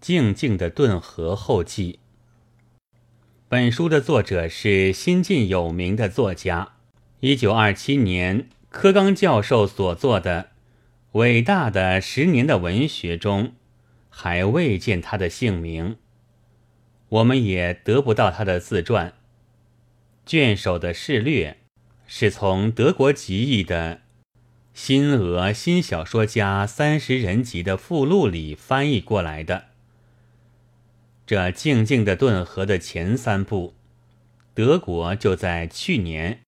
静静的顿河后记。本书的作者是新晋有名的作家，一九二七年柯刚教授所作的《伟大的十年的文学》中，还未见他的姓名，我们也得不到他的自传。卷首的试略是从德国集译的《新俄新小说家三十人集》的附录里翻译过来的。这静静的顿河的前三部，德国就在去年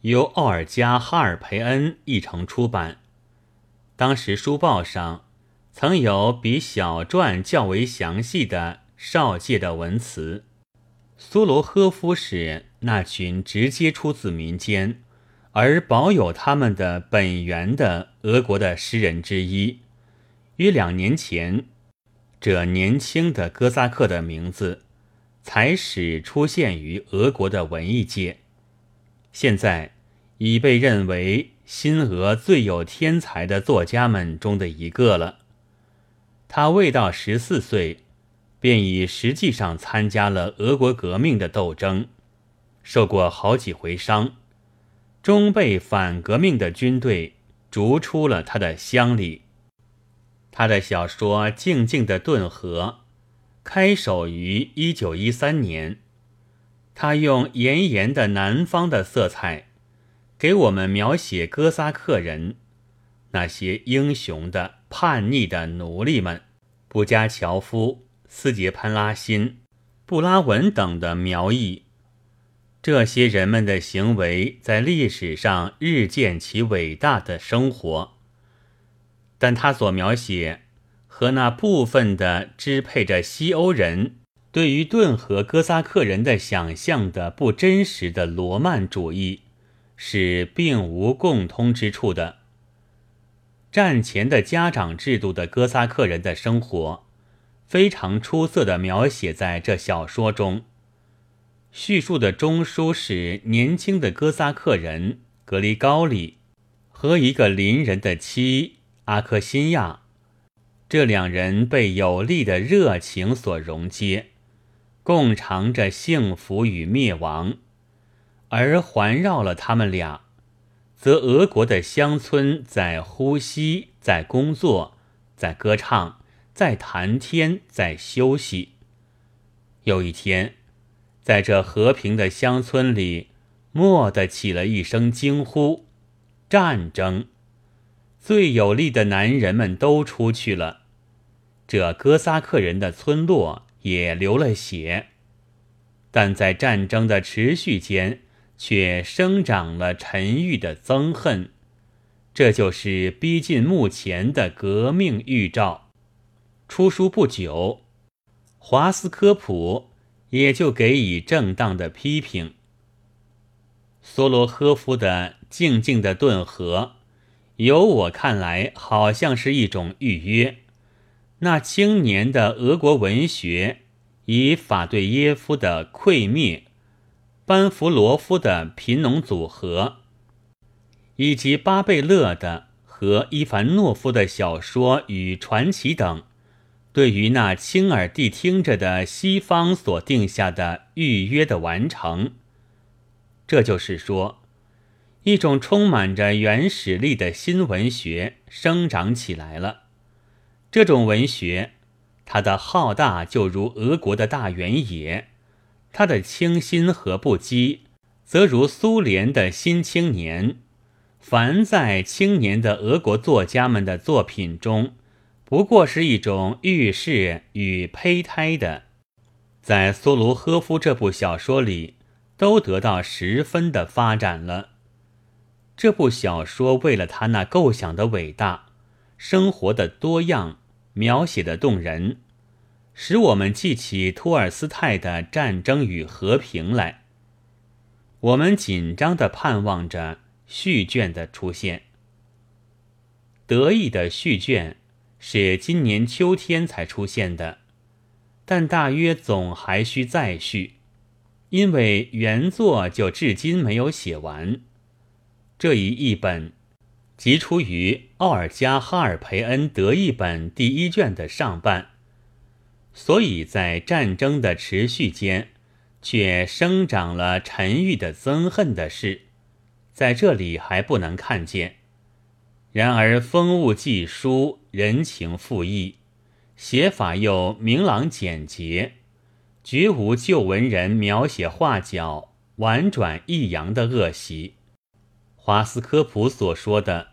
由奥尔加·哈尔培恩译成出版。当时书报上曾有比小传较为详细的少介的文词。苏罗呵夫是那群直接出自民间而保有他们的本源的俄国的诗人之一。约两年前。这年轻的哥萨克的名字，才始出现于俄国的文艺界，现在已被认为新俄最有天才的作家们中的一个了。他未到十四岁，便已实际上参加了俄国革命的斗争，受过好几回伤，终被反革命的军队逐出了他的乡里。他的小说《静静的顿河》开首于一九一三年，他用炎炎的南方的色彩，给我们描写哥萨克人那些英雄的叛逆的奴隶们，布加乔夫、斯捷潘拉辛、布拉文等的描绘。这些人们的行为在历史上日渐其伟大的生活。但他所描写和那部分的支配着西欧人对于顿河哥萨克人的想象的不真实的罗曼主义，是并无共通之处的。战前的家长制度的哥萨克人的生活，非常出色的描写在这小说中。叙述的中枢是年轻的哥萨克人格里高里和一个邻人的妻。阿克辛亚，这两人被有力的热情所融接，共尝着幸福与灭亡；而环绕了他们俩，则俄国的乡村在呼吸，在工作，在歌唱，在谈天，在休息。有一天，在这和平的乡村里，蓦地起了一声惊呼：“战争！”最有力的男人们都出去了，这哥萨克人的村落也流了血，但在战争的持续间，却生长了沉郁的憎恨。这就是逼近目前的革命预兆。出书不久，华斯科普也就给予正当的批评。梭罗呵夫的《静静的顿河》。由我看来，好像是一种预约。那青年的俄国文学，以法对耶夫的《溃灭》、班弗罗夫的《贫农组合》，以及巴贝勒的和伊凡诺夫的小说与传奇等，对于那亲耳谛听着的西方所定下的预约的完成，这就是说。一种充满着原始力的新文学生长起来了。这种文学，它的浩大就如俄国的大原野，它的清新和不羁，则如苏联的新青年。凡在青年的俄国作家们的作品中，不过是一种预示与胚胎的，在苏卢呵夫这部小说里，都得到十分的发展了。这部小说为了他那构想的伟大，生活的多样，描写的动人，使我们记起托尔斯泰的《战争与和平》来。我们紧张地盼望着续卷的出现。得意的续卷是今年秋天才出现的，但大约总还需再续，因为原作就至今没有写完。这一译本，即出于奥尔加·哈尔培恩德译本第一卷的上半，所以在战争的持续间，却生长了沉郁的憎恨的事，在这里还不能看见。然而风物记书，人情复意，写法又明朗简洁，绝无旧文人描写画角婉转抑扬的恶习。华斯科普所说的，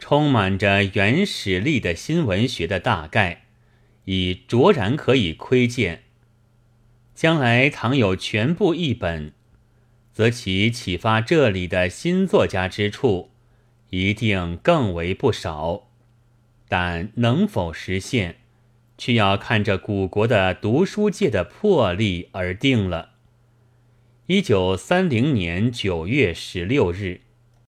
充满着原始力的新文学的大概。已卓然可以窥见。将来倘有全部译本，则其启发这里的新作家之处，一定更为不少。但能否实现，却要看着古国的读书界的魄力而定了。一九三零年九月十六日。